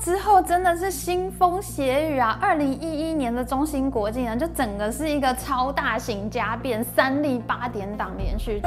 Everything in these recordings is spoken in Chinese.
之后真的是腥风血雨啊！二零一一年的中芯国际呢，就整个是一个超大型加变，三立八点档连续剧。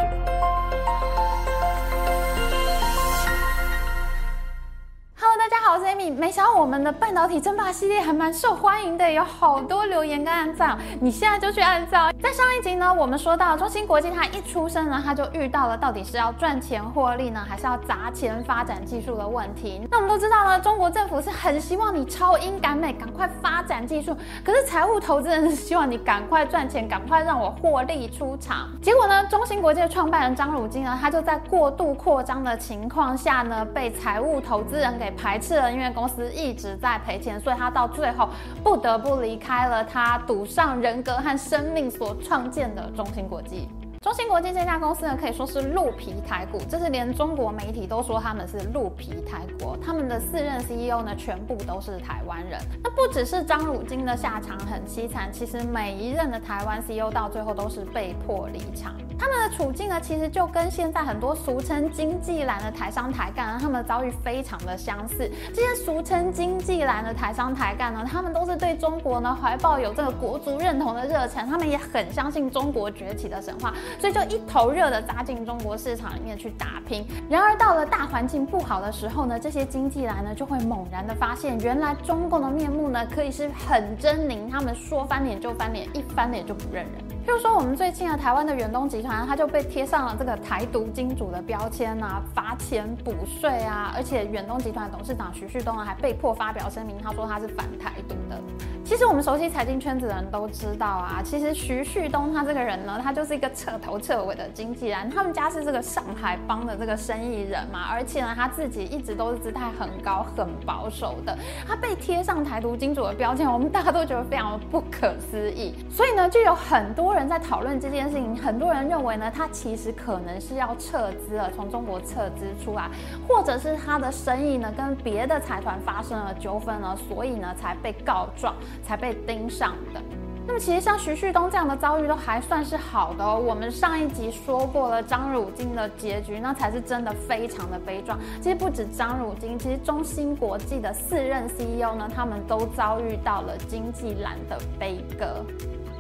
好，Amy，没想到我们的半导体争霸系列还蛮受欢迎的，有好多留言跟按赞，你现在就去按赞。在上一集呢，我们说到中芯国际，它一出生呢，它就遇到了到底是要赚钱获利呢，还是要砸钱发展技术的问题。那我们都知道呢，中国政府是很希望你超英赶美，赶快发展技术，可是财务投资人是希望你赶快赚钱，赶快让我获利出场。结果呢，中芯国际的创办人张汝京呢，他就在过度扩张的情况下呢，被财务投资人给排斥了。因为公司一直在赔钱，所以他到最后不得不离开了他赌上人格和生命所创建的中芯国际。中芯国际这家公司呢，可以说是鹿皮台股，这是连中国媒体都说他们是鹿皮台国。他们的四任 CEO 呢，全部都是台湾人。那不只是张汝京的下场很凄惨，其实每一任的台湾 CEO 到最后都是被迫离场。他们的处境呢，其实就跟现在很多俗称经济蓝的台商台干，他们的遭遇非常的相似。这些俗称经济蓝的台商台干呢，他们都是对中国呢怀抱有这个国族认同的热忱，他们也很相信中国崛起的神话。所以就一头热的扎进中国市场里面去打拼。然而到了大环境不好的时候呢，这些经济蓝呢就会猛然的发现，原来中共的面目呢可以是很狰狞，他们说翻脸就翻脸，一翻脸就不认人。譬如说我们最近的台湾的远东集团，它就被贴上了这个台独金主的标签啊，罚钱补税啊，而且远东集团董事长徐旭东啊还被迫发表声明，他说他是反台独的。其实我们熟悉财经圈子的人都知道啊，其实徐旭东他这个人呢，他就是一个彻头彻尾的经纪人。他们家是这个上海帮的这个生意人嘛，而且呢，他自己一直都是姿态很高、很保守的。他被贴上台独金主的标签，我们大家都觉得非常不可思议。所以呢，就有很多人在讨论这件事情。很多人认为呢，他其实可能是要撤资了，从中国撤资出来，或者是他的生意呢跟别的财团发生了纠纷呢，所以呢才被告状。才被盯上的。那么，其实像徐旭东这样的遭遇都还算是好的哦。我们上一集说过了张汝京的结局，那才是真的非常的悲壮。其实不止张汝京，其实中芯国际的四任 CEO 呢，他们都遭遇到了经济蓝的悲歌。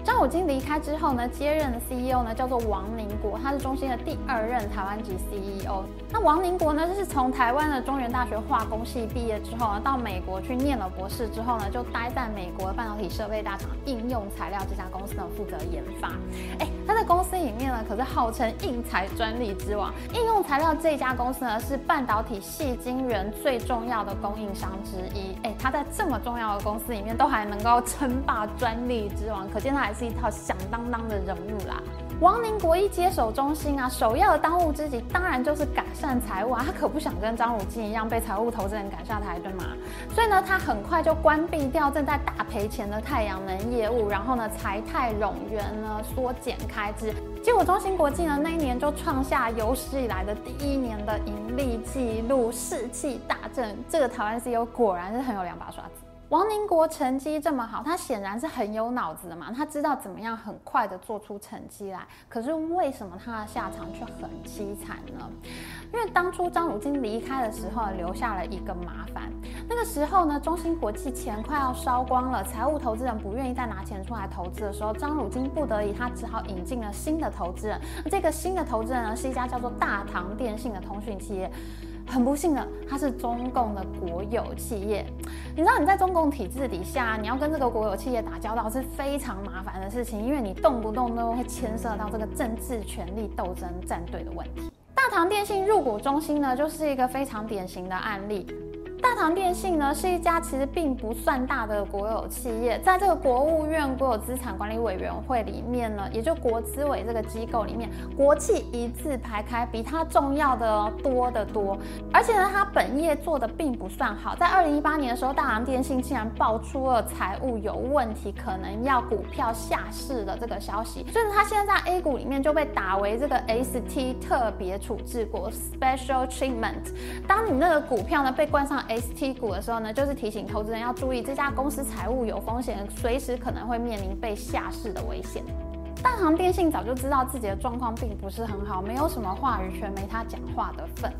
张武京离开之后呢，接任的 CEO 呢叫做王宁国，他是中芯的第二任台湾籍 CEO。那王宁国呢，就是从台湾的中原大学化工系毕业之后呢，到美国去念了博士之后呢，就待在美国半导体设备大厂应用材料这家公司呢，负责研发。哎，他在公司里面呢，可是号称应材专利之王。应用材料这家公司呢，是半导体矽晶圆最重要的供应商之一。哎，他在这么重要的公司里面，都还能够称霸专利之王，可见他还。是一套响当当的人物啦。王宁国一接手中芯啊，首要的当务之急当然就是改善财务啊。他可不想跟张汝京一样被财务投资人赶下台，对吗？所以呢，他很快就关闭掉正在大赔钱的太阳能业务，然后呢，财泰冗员呢缩减开支。结果中芯国际呢那一年就创下有史以来的第一年的盈利记录，士气大振。这个台湾 CEO 果然是很有两把刷子。王宁国成绩这么好，他显然是很有脑子的嘛，他知道怎么样很快的做出成绩来。可是为什么他的下场却很凄惨呢？因为当初张汝京离开的时候，留下了一个麻烦。那个时候呢，中芯国际钱快要烧光了，财务投资人不愿意再拿钱出来投资的时候，张汝京不得已，他只好引进了新的投资人。这个新的投资人呢，是一家叫做大唐电信的通讯企业。很不幸的，它是中共的国有企业。你知道你在中共体制底下，你要跟这个国有企业打交道是非常麻烦的事情，因为你动不动都会牵涉到这个政治权力斗争站队的问题。大唐电信入股中心呢，就是一个非常典型的案例。大唐电信呢，是一家其实并不算大的国有企业，在这个国务院国有资产管理委员会里面呢，也就国资委这个机构里面，国企一字排开，比它重要的多得多。而且呢，它本业做的并不算好，在二零一八年的时候，大唐电信竟然爆出了财务有问题，可能要股票下市的这个消息，所以它现在在 A 股里面就被打为这个 ST 特别处置国 （Special Treatment）。当你那个股票呢被冠上 ST 股的时候呢，就是提醒投资人要注意，这家公司财务有风险，随时可能会面临被下市的危险。大唐电信早就知道自己的状况并不是很好，没有什么话语权，没他讲话的份。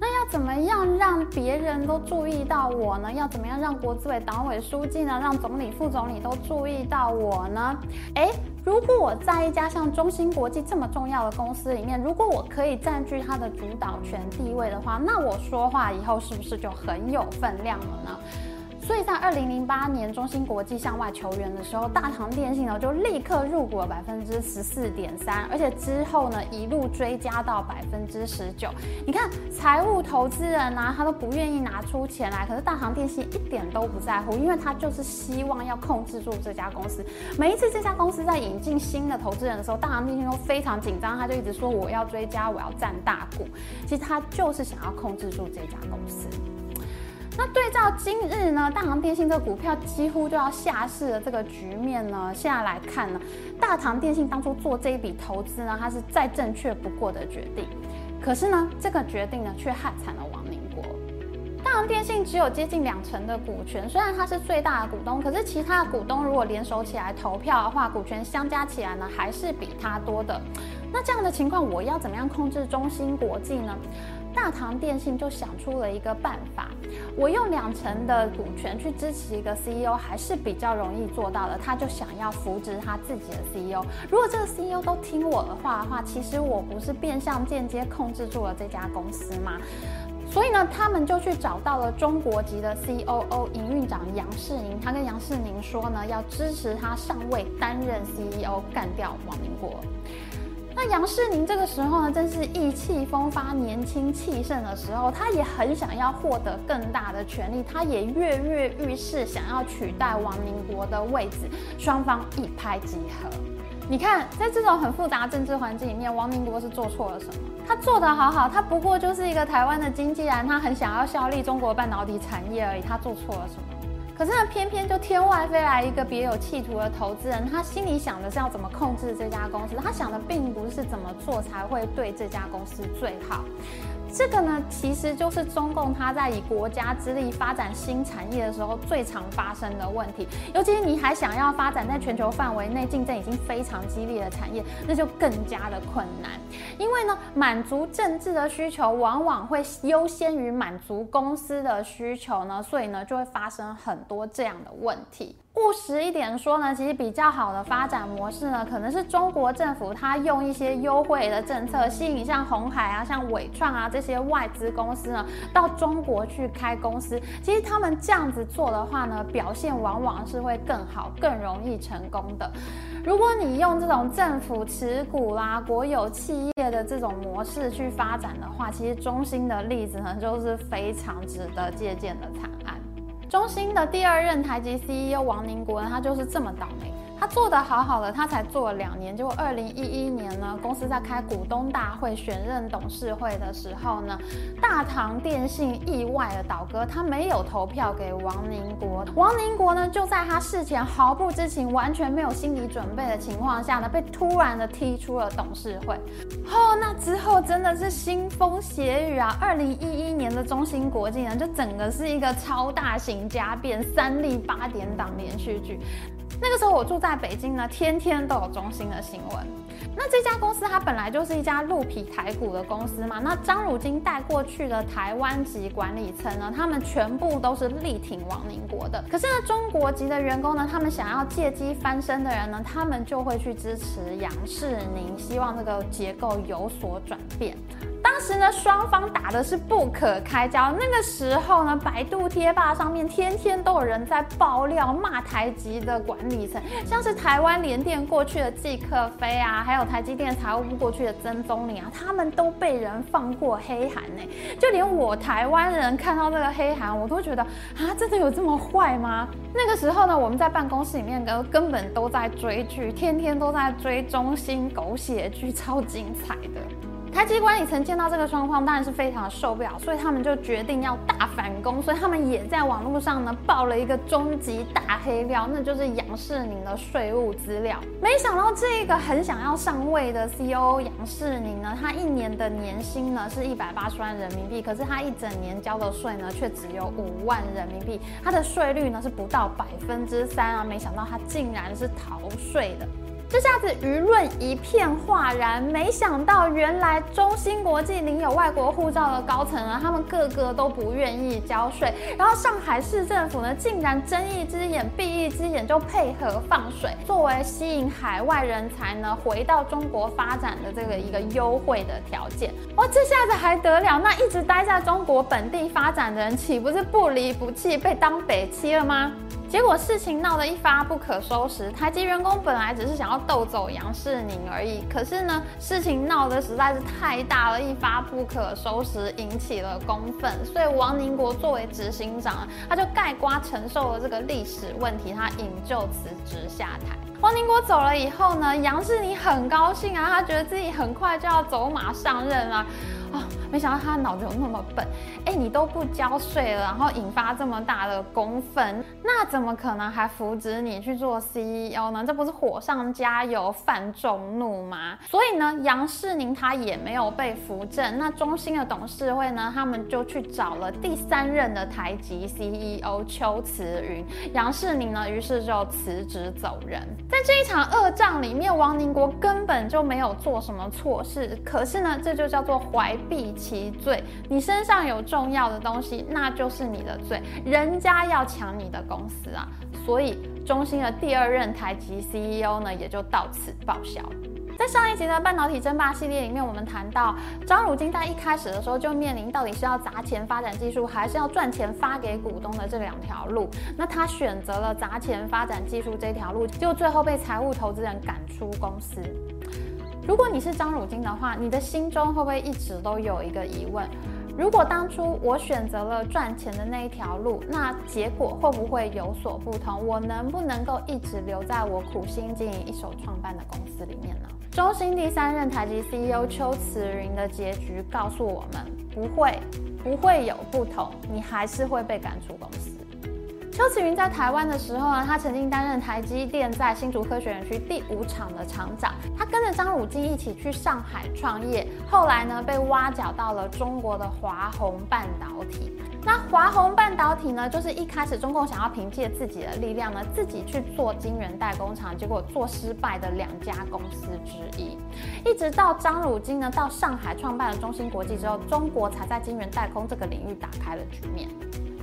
那要怎么样让别人都注意到我呢？要怎么样让国资委党委书记呢？让总理、副总理都注意到我呢？诶，如果我在一家像中芯国际这么重要的公司里面，如果我可以占据它的主导权地位的话，那我说话以后是不是就很有分量了呢？所以在二零零八年中芯国际向外求援的时候，大唐电信呢就立刻入股了百分之十四点三，而且之后呢一路追加到百分之十九。你看财务投资人呢、啊，他都不愿意拿出钱来，可是大唐电信一点都不在乎，因为他就是希望要控制住这家公司。每一次这家公司在引进新的投资人的时候，大唐电信都非常紧张，他就一直说我要追加，我要占大股。其实他就是想要控制住这家公司。那对照今日呢，大唐电信这个股票几乎就要下市的这个局面呢，现在来看呢，大唐电信当初做这一笔投资呢，它是再正确不过的决定。可是呢，这个决定呢，却害惨了王宁国。大唐电信只有接近两成的股权，虽然它是最大的股东，可是其他的股东如果联手起来投票的话，股权相加起来呢，还是比它多的。那这样的情况，我要怎么样控制中芯国际呢？大唐电信就想出了一个办法，我用两成的股权去支持一个 CEO，还是比较容易做到的。他就想要扶植他自己的 CEO。如果这个 CEO 都听我的话的话，其实我不是变相间接控制住了这家公司吗？所以呢，他们就去找到了中国籍的 COO 营运长杨世宁，他跟杨世宁说呢，要支持他上位担任 CEO，干掉王明国。那杨世宁这个时候呢，正是意气风发、年轻气盛的时候，他也很想要获得更大的权力，他也跃跃欲试，想要取代王宁国的位置，双方一拍即合。你看，在这种很复杂政治环境里面，王宁国是做错了什么？他做得好好，他不过就是一个台湾的经纪人，他很想要效力中国半导体产业而已，他做错了什么？可是呢，偏偏就天外飞来一个别有企图的投资人，他心里想的是要怎么控制这家公司，他想的并不是怎么做才会对这家公司最好。这个呢，其实就是中共他在以国家之力发展新产业的时候最常发生的问题。尤其是你还想要发展在全球范围内竞争已经非常激烈的产业，那就更加的困难。因为呢，满足政治的需求往往会优先于满足公司的需求呢，所以呢，就会发生很多这样的问题。务实一点说呢，其实比较好的发展模式呢，可能是中国政府它用一些优惠的政策，吸引像红海啊、像伟创啊这些外资公司呢，到中国去开公司。其实他们这样子做的话呢，表现往往是会更好、更容易成功的。如果你用这种政府持股啦、国有企业的这种模式去发展的话，其实中芯的例子呢，就是非常值得借鉴的惨。中兴的第二任台籍 CEO 王宁国呢，他就是这么倒霉。他做得好好的，他才做了两年，结果二零一一年呢，公司在开股东大会选任董事会的时候呢，大唐电信意外的倒戈，他没有投票给王宁国。王宁国呢，就在他事前毫不知情、完全没有心理准备的情况下呢，被突然的踢出了董事会。哦，那之后真的是腥风血雨啊！二零一一年的中芯国际呢，就整个是一个超大型家变，三立八点档连续剧。那个时候我住在北京呢，天天都有中心的新闻。那这家公司它本来就是一家鹿皮台股的公司嘛。那张汝京带过去的台湾籍管理层呢，他们全部都是力挺王宁国的。可是呢，中国籍的员工呢，他们想要借机翻身的人呢，他们就会去支持杨世宁，希望这个结构有所转变。时呢，双方打的是不可开交。那个时候呢，百度贴吧上面天天都有人在爆料骂台籍的管理层，像是台湾联电过去的季克飞啊，还有台积电财务部过去的曾宗林啊，他们都被人放过黑函呢。就连我台湾人看到这个黑函，我都觉得啊，真的有这么坏吗？那个时候呢，我们在办公室里面根根本都在追剧，天天都在追中心狗血剧，超精彩的。台积管理层见到这个状况，当然是非常的受不了，所以他们就决定要大反攻，所以他们也在网络上呢爆了一个终极大黑料，那就是杨世宁的税务资料。没想到这个很想要上位的 CEO 杨世宁呢，他一年的年薪呢是一百八十万人民币，可是他一整年交的税呢却只有五万人民币，他的税率呢是不到百分之三啊！没想到他竟然是逃税的。这下子舆论一片哗然，没想到原来中芯国际领有外国护照的高层啊，他们个个都不愿意交税，然后上海市政府呢，竟然睁一只眼闭一只眼就配合放水，作为吸引海外人才呢回到中国发展的这个一个优惠的条件。哇，这下子还得了？那一直待在中国本地发展的人，岂不是不离不弃，被当北七了吗？结果事情闹得一发不可收拾，台籍员工本来只是想要斗走杨世宁而已，可是呢，事情闹得实在是太大了，一发不可收拾，引起了公愤，所以王宁国作为执行长，他就盖瓜承受了这个历史问题，他引咎辞职下台。王宁国走了以后呢，杨世宁很高兴啊，他觉得自己很快就要走马上任了。哦，没想到他脑子有那么笨，哎，你都不交税了，然后引发这么大的公愤，那怎么可能还扶植你去做 CEO 呢？这不是火上加油，犯众怒吗？所以呢，杨世宁他也没有被扶正。那中兴的董事会呢，他们就去找了第三任的台籍 CEO 邱慈云，杨世宁呢，于是就辞职走人。在这一场恶仗里面，王宁国根本就没有做什么错事，可是呢，这就叫做怀。璧其罪，你身上有重要的东西，那就是你的罪。人家要抢你的公司啊，所以中芯的第二任台籍 CEO 呢，也就到此报销。在上一集的半导体争霸系列里面，我们谈到张汝京在一开始的时候就面临到底是要砸钱发展技术，还是要赚钱发给股东的这两条路。那他选择了砸钱发展技术这条路，就最后被财务投资人赶出公司。如果你是张汝京的话，你的心中会不会一直都有一个疑问？如果当初我选择了赚钱的那一条路，那结果会不会有所不同？我能不能够一直留在我苦心经营一手创办的公司里面呢？中芯第三任台籍 CEO 邱慈云的结局告诉我们：不会，不会有不同，你还是会被赶出公司。邱慈云在台湾的时候呢，他曾经担任台积电在新竹科学园区第五厂的厂长。他跟着张汝京一起去上海创业，后来呢被挖角到了中国的华虹半导体。那华虹半导体呢，就是一开始中共想要凭借自己的力量呢，自己去做晶圆代工厂，结果做失败的两家公司之一。一直到张汝京呢到上海创办了中芯国际之后，中国才在晶圆代工这个领域打开了局面。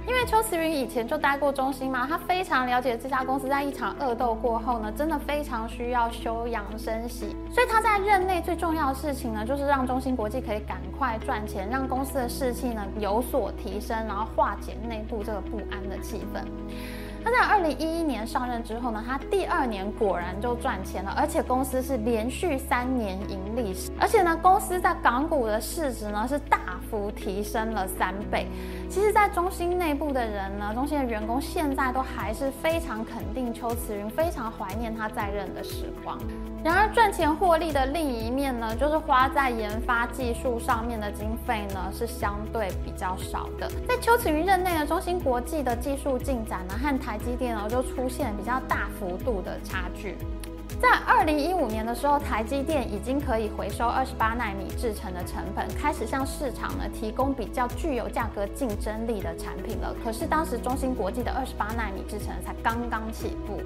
因为邱慈云以前就待过中芯嘛，他非常了解这家公司在一场恶斗过后呢，真的非常需要休养生息，所以他在任内最重要的事情呢，就是让中芯国际可以赶快赚钱，让公司的士气呢有所提升，然后化解内部这个不安的气氛。他在二零一一年上任之后呢，他第二年果然就赚钱了，而且公司是连续三年盈利，而且呢，公司在港股的市值呢是大幅提升了三倍。其实，在中芯内部的人呢，中芯的员工现在都还是非常肯定邱慈云，非常怀念他在任的时光。然而，赚钱获利的另一面呢，就是花在研发技术上面的经费呢，是相对比较少的。在邱慈云任内呢，中芯国际的技术进展呢，和台积电呢，就出现比较大幅度的差距。在二零一五年的时候，台积电已经可以回收二十八纳米制程的成本，开始向市场呢提供比较具有价格竞争力的产品了。可是当时中芯国际的二十八纳米制程才刚刚起步。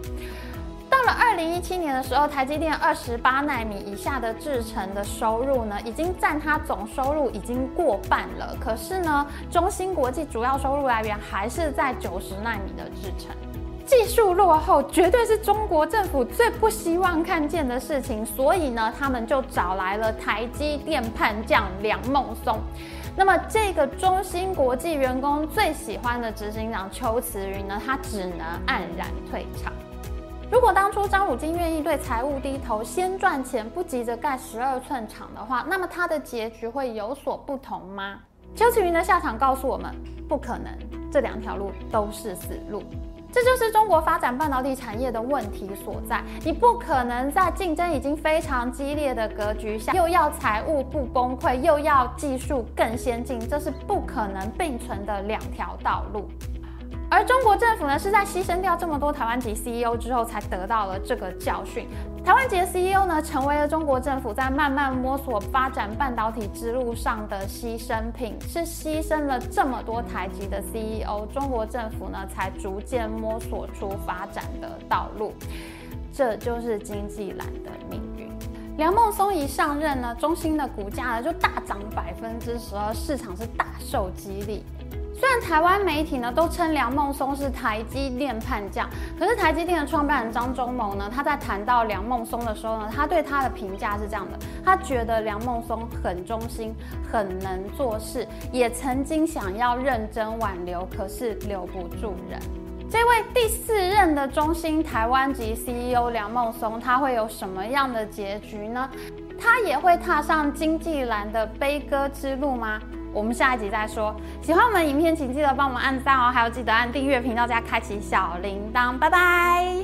到了二零一七年的时候，台积电二十八纳米以下的制程的收入呢，已经占它总收入已经过半了。可是呢，中芯国际主要收入来源还是在九十纳米的制程。技术落后绝对是中国政府最不希望看见的事情，所以呢，他们就找来了台积电叛将梁孟松。那么，这个中芯国际员工最喜欢的执行长邱慈云呢，他只能黯然退场。如果当初张汝京愿意对财务低头，先赚钱，不急着盖十二寸厂的话，那么他的结局会有所不同吗？邱慈云的下场告诉我们，不可能，这两条路都是死路。这就是中国发展半导体产业的问题所在。你不可能在竞争已经非常激烈的格局下，又要财务不崩溃，又要技术更先进，这是不可能并存的两条道路。而中国政府呢，是在牺牲掉这么多台湾籍 CEO 之后，才得到了这个教训。台湾籍的 CEO 呢，成为了中国政府在慢慢摸索发展半导体之路上的牺牲品，是牺牲了这么多台籍的 CEO，中国政府呢，才逐渐摸索出发展的道路。这就是经济蓝的命运。梁孟松一上任呢，中兴的股价呢就大涨百分之十二，市场是大受激励。虽然台湾媒体呢都称梁孟松是台积电叛将，可是台积电的创办人张忠谋呢，他在谈到梁孟松的时候呢，他对他的评价是这样的：他觉得梁孟松很忠心，很能做事，也曾经想要认真挽留，可是留不住人。这位第四任的中心台湾籍 CEO 梁孟松，他会有什么样的结局呢？他也会踏上经济蓝的悲歌之路吗？我们下一集再说。喜欢我们影片，请记得帮我们按赞哦，还有记得按订阅频道加开启小铃铛。拜拜。